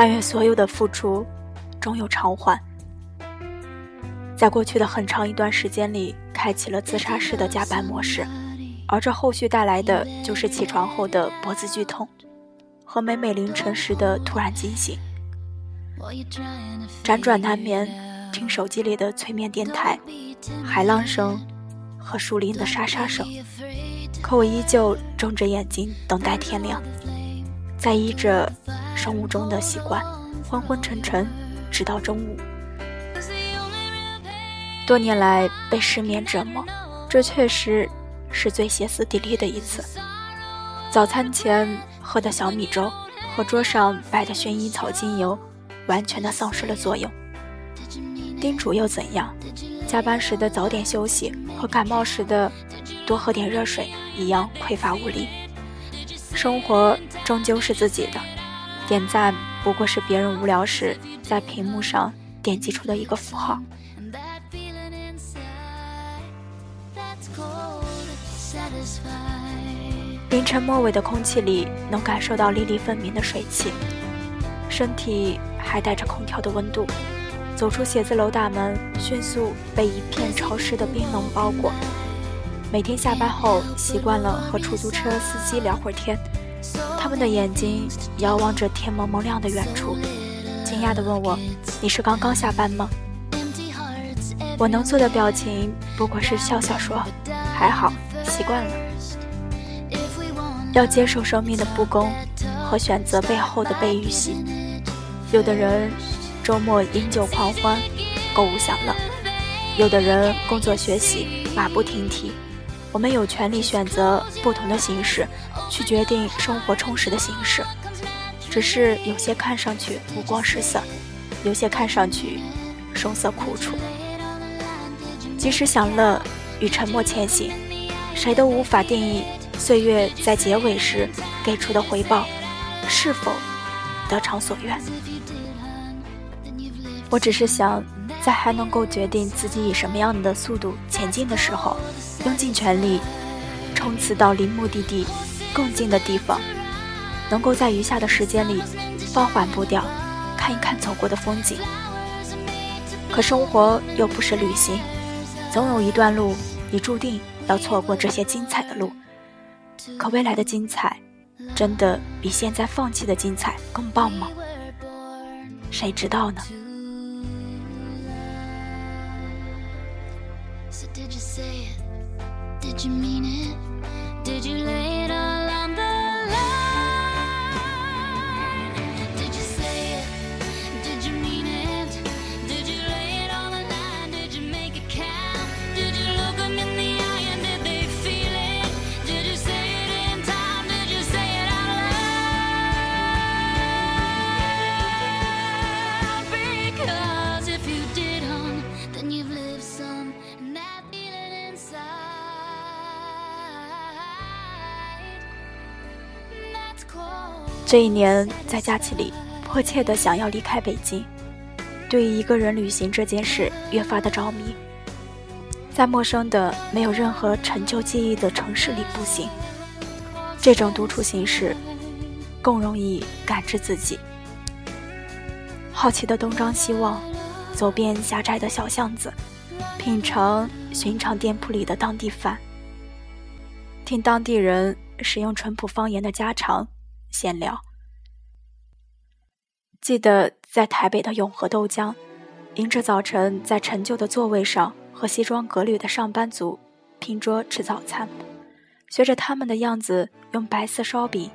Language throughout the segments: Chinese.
但愿所有的付出终有偿还。在过去的很长一段时间里，开启了自杀式的加班模式，而这后续带来的就是起床后的脖子剧痛，和每每凌晨时的突然惊醒。辗转难眠，听手机里的催眠电台，海浪声和树林的沙沙声，可我依旧睁着眼睛等待天亮，在依着生物钟的习惯，昏昏沉沉，直到中午。多年来被失眠折磨，这确实是最歇斯底里的一次。早餐前喝的小米粥和桌上摆的薰衣草精油，完全的丧失了作用。叮嘱又怎样？加班时的早点休息和感冒时的多喝点热水一样匮乏无力。生活终究是自己的，点赞不过是别人无聊时在屏幕上点击出的一个符号。凌晨末尾的空气里，能感受到粒粒分明的水汽，身体还带着空调的温度。走出写字楼大门，迅速被一片潮湿的冰冷包裹。每天下班后，习惯了和出租车司机聊会儿天，他们的眼睛遥望着天蒙蒙亮的远处，惊讶地问我：“你是刚刚下班吗？”我能做的表情不过是笑笑说：“还好。”习惯了，要接受生命的不公和选择背后的被预习。有的人周末饮酒狂欢，购物享乐；有的人工作学习，马不停蹄。我们有权利选择不同的形式，去决定生活充实的形式。只是有些看上去五光十色，有些看上去声色苦楚。及时享乐与沉默前行。谁都无法定义岁月在结尾时给出的回报是否得偿所愿。我只是想，在还能够决定自己以什么样的速度前进的时候，用尽全力冲刺到离目的地更近的地方，能够在余下的时间里放缓步调，看一看走过的风景。可生活又不是旅行，总有一段路你注定。要错过这些精彩的路，可未来的精彩，真的比现在放弃的精彩更棒吗？谁知道呢？Did you lay it all 这一年，在假期里，迫切的想要离开北京，对于一个人旅行这件事越发的着迷。在陌生的、没有任何陈旧记忆的城市里步行，这种独处形式更容易感知自己。好奇的东张西望，走遍狭窄的小巷子，品尝寻常店铺里的当地饭，听当地人使用淳朴方言的家常。闲聊。记得在台北的永和豆浆，迎着早晨在陈旧的座位上和西装革履的上班族拼桌吃早餐，学着他们的样子用白色烧饼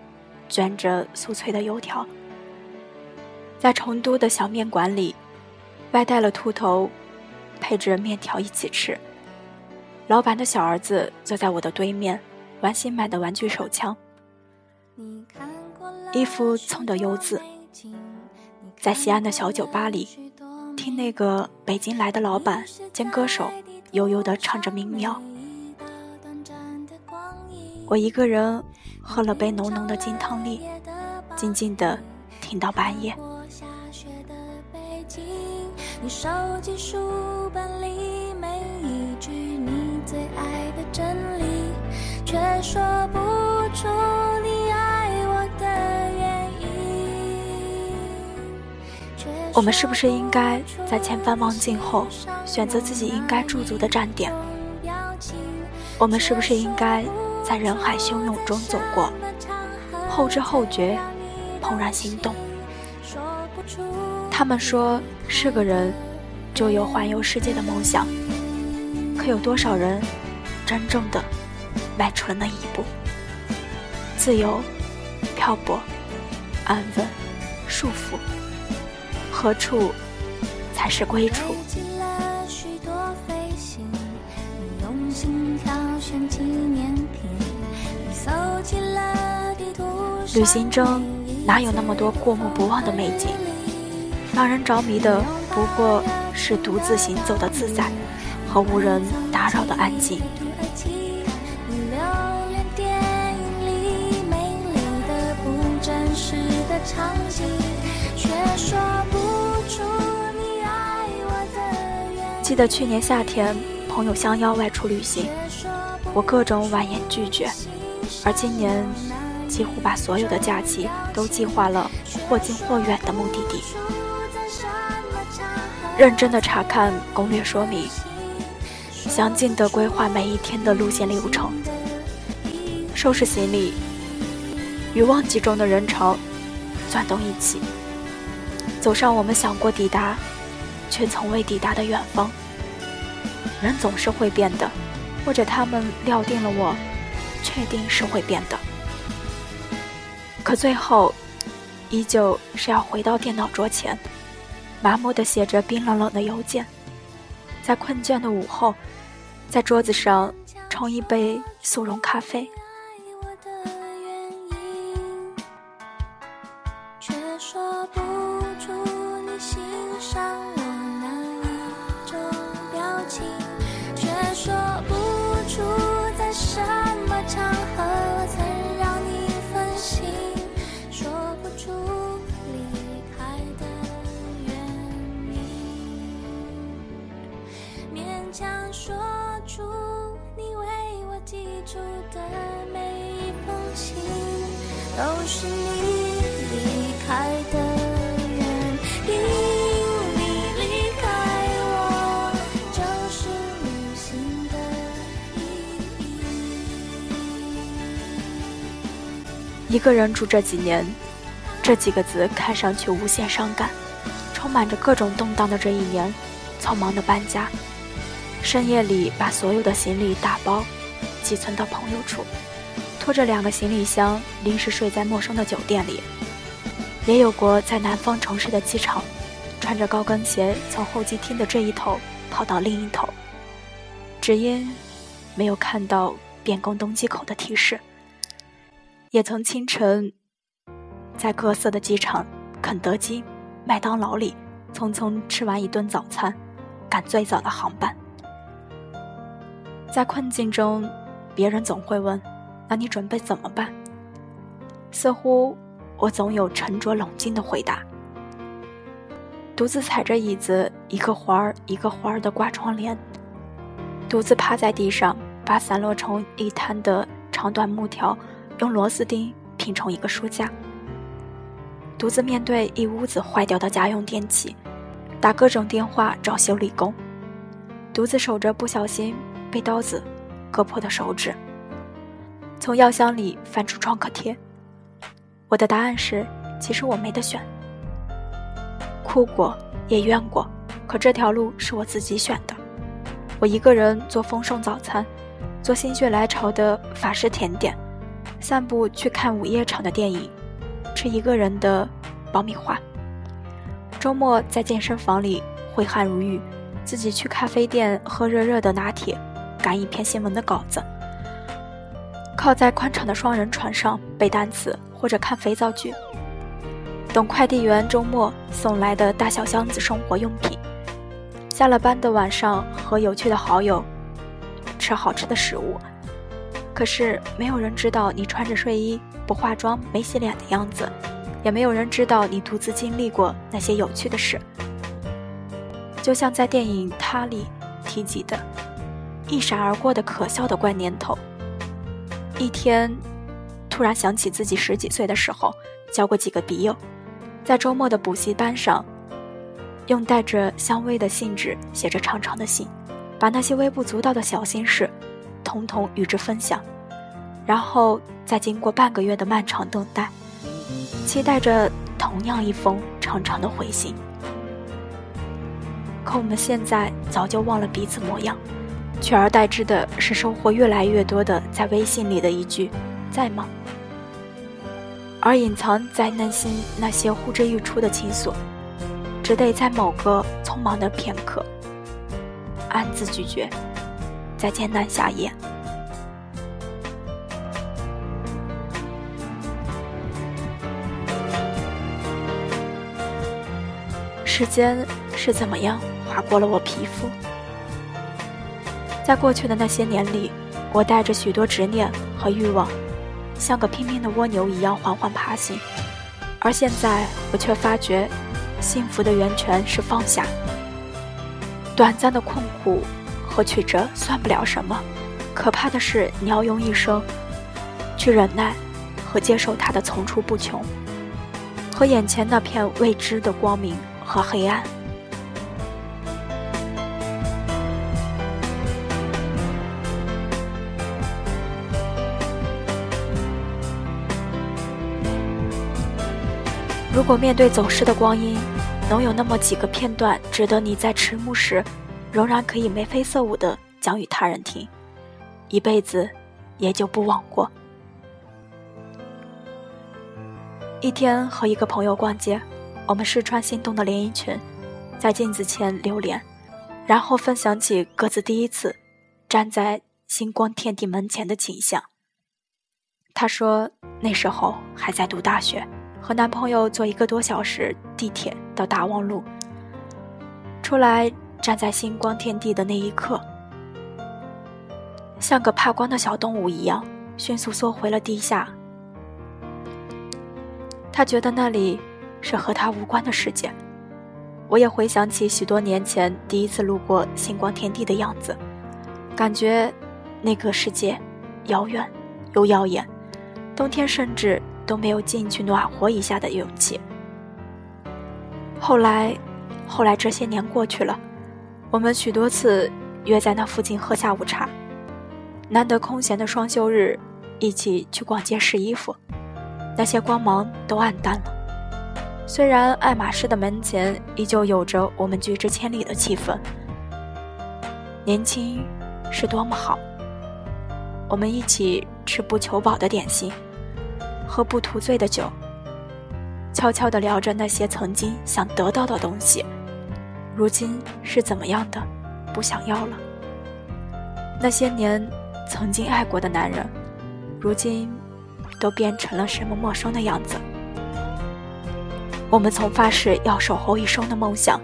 卷着酥脆的油条。在成都的小面馆里，外带了兔头，配着面条一起吃。老板的小儿子坐在我的对面，玩新买的玩具手枪。你看衣服蹭的油渍，在西安的小酒吧里，听那个北京来的老板兼歌手悠悠地唱着民谣。我一个人喝了杯浓浓的金汤力，静静地听到半夜。你手机我们是不是应该在千帆望尽后，选择自己应该驻足的站点？我们是不是应该在人海汹涌中走过，后知后觉，怦然心动？他们说，是个人就有环游世界的梦想，可有多少人真正的迈出了那一步？自由、漂泊、安稳、束缚。何处才是归处？旅行中哪有那么多过目不忘的美景？让人着迷的不过是独自行走的自在和无人打扰的安静。记得去年夏天，朋友相邀外出旅行，我各种婉言拒绝。而今年，几乎把所有的假期都计划了或近或远的目的地，认真的查看攻略说明，详尽的规划每一天的路线流程，收拾行李，与旺季中的人潮钻动一起，走上我们想过抵达。却从未抵达的远方。人总是会变的，或者他们料定了我，确定是会变的。可最后，依旧是要回到电脑桌前，麻木地写着冰冷冷的邮件，在困倦的午后，在桌子上冲一杯速溶咖啡。你离开的人，因为你离开我，就是旅行的一个人住这几年，这几个字看上去无限伤感，充满着各种动荡的这一年，匆忙的搬家，深夜里把所有的行李打包，寄存到朋友处，拖着两个行李箱临时睡在陌生的酒店里，也有过在南方城市的机场，穿着高跟鞋从候机厅的这一头跑到另一头，只因没有看到变更登机口的提示。也曾清晨，在各色的机场、肯德基、麦当劳里，匆匆吃完一顿早餐，赶最早的航班。在困境中，别人总会问：“那你准备怎么办？”似乎我总有沉着冷静的回答：“独自踩着椅子，一个环儿一个环儿的挂窗帘；独自趴在地上，把散落成一滩的长短木条。”用螺丝钉拼成一个书架，独自面对一屋子坏掉的家用电器，打各种电话找修理工，独自守着不小心被刀子割破的手指，从药箱里翻出创可贴。我的答案是：其实我没得选，哭过也怨过，可这条路是我自己选的。我一个人做丰盛早餐，做心血来潮的法式甜点。散步去看午夜场的电影，吃一个人的爆米花。周末在健身房里挥汗如雨，自己去咖啡店喝热热的拿铁，赶一篇新闻的稿子。靠在宽敞的双人床上背单词或者看肥皂剧，等快递员周末送来的大小箱子生活用品。下了班的晚上和有趣的好友吃好吃的食物。可是没有人知道你穿着睡衣不化妆没洗脸的样子，也没有人知道你独自经历过那些有趣的事。就像在电影《他》里提及的，一闪而过的可笑的怪念头。一天，突然想起自己十几岁的时候，交过几个笔友，在周末的补习班上，用带着香味的信纸写着长长的信，把那些微不足道的小心事，统统与之分享，然后再经过半个月的漫长等待，期待着同样一封长长的回信。可我们现在早就忘了彼此模样，取而代之的是收获越来越多的在微信里的一句“在吗”，而隐藏在内心那些呼之欲出的情愫。只得在某个匆忙的片刻，暗自拒绝，再艰难下咽。时间是怎么样划过了我皮肤？在过去的那些年里，我带着许多执念和欲望，像个拼命的蜗牛一样缓缓爬行，而现在我却发觉。幸福的源泉是放下，短暂的困苦和曲折算不了什么，可怕的是你要用一生去忍耐和接受它的层出不穷，和眼前那片未知的光明和黑暗。如果面对走失的光阴，能有那么几个片段值得你在迟暮时，仍然可以眉飞色舞地讲与他人听，一辈子也就不枉过。一天和一个朋友逛街，我们试穿心动的连衣裙，在镜子前留连，然后分享起各自第一次站在星光天地门前的景象。他说那时候还在读大学。和男朋友坐一个多小时地铁到大望路，出来站在星光天地的那一刻，像个怕光的小动物一样，迅速缩回了地下。他觉得那里是和他无关的世界。我也回想起许多年前第一次路过星光天地的样子，感觉那个世界遥远又耀眼，冬天甚至。都没有进去暖和一下的勇气。后来，后来这些年过去了，我们许多次约在那附近喝下午茶，难得空闲的双休日，一起去逛街试衣服，那些光芒都暗淡了。虽然爱马仕的门前依旧有着我们拒之千里的气氛，年轻是多么好。我们一起吃不求饱的点心。喝不图醉的酒，悄悄地聊着那些曾经想得到的东西，如今是怎么样的，不想要了。那些年曾经爱过的男人，如今都变成了什么陌生的样子。我们曾发誓要守候一生的梦想，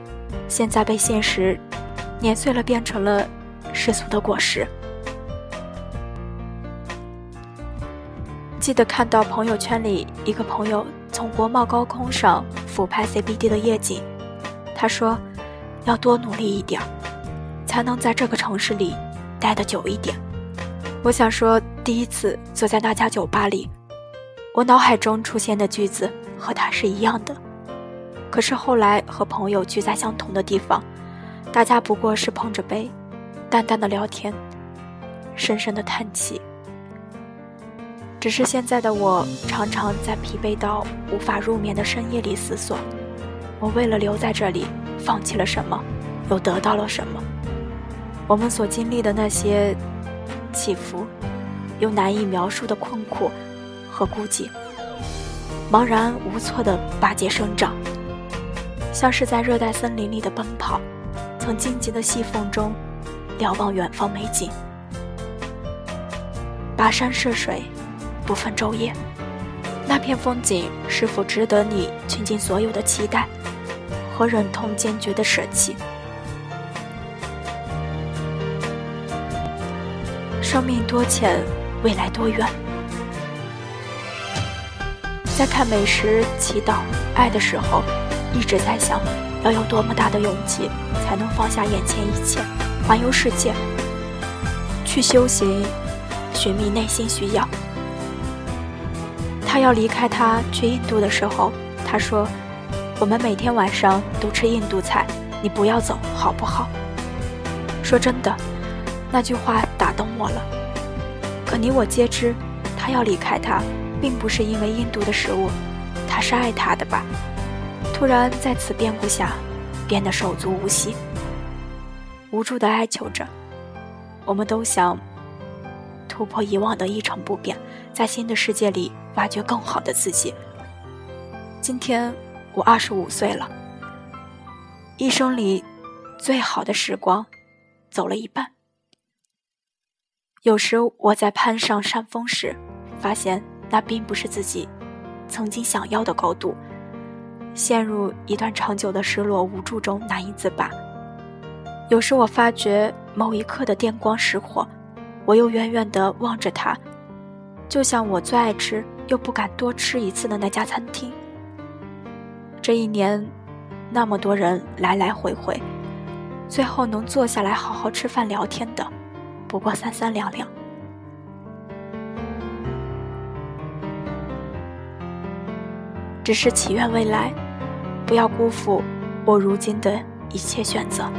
现在被现实碾碎了，变成了世俗的果实。记得看到朋友圈里一个朋友从国贸高空上俯拍 CBD 的夜景，他说：“要多努力一点，才能在这个城市里待得久一点。”我想说，第一次坐在那家酒吧里，我脑海中出现的句子和他是一样的。可是后来和朋友聚在相同的地方，大家不过是碰着杯，淡淡的聊天，深深的叹气。只是现在的我，常常在疲惫到无法入眠的深夜里思索：我为了留在这里，放弃了什么，又得到了什么？我们所经历的那些起伏，又难以描述的困苦和孤寂，茫然无措的拔节生长，像是在热带森林里的奔跑，从荆棘的细缝中瞭望远方美景，跋山涉水。不分昼夜，那片风景是否值得你倾尽所有的期待和忍痛坚决的舍弃？生命多浅，未来多远？在看美食、祈祷、爱的时候，一直在想，要有多么大的勇气，才能放下眼前一切，环游世界，去修行，寻觅内心需要。他要离开他去印度的时候，他说：“我们每天晚上都吃印度菜，你不要走好不好？说真的，那句话打动我了。可你我皆知，他要离开他，并不是因为印度的食物，他是爱他的吧？突然在此变故下，变得手足无系，无助的哀求着。我们都想突破以往的一成不变，在新的世界里挖掘更好的自己。今天我二十五岁了，一生里最好的时光走了一半。有时我在攀上山峰时，发现那并不是自己曾经想要的高度，陷入一段长久的失落无助中难以自拔。有时我发觉某一刻的电光石火，我又远远地望着他，就像我最爱吃又不敢多吃一次的那家餐厅。这一年，那么多人来来回回，最后能坐下来好好吃饭聊天的，不过三三两两。只是祈愿未来，不要辜负我如今的一切选择。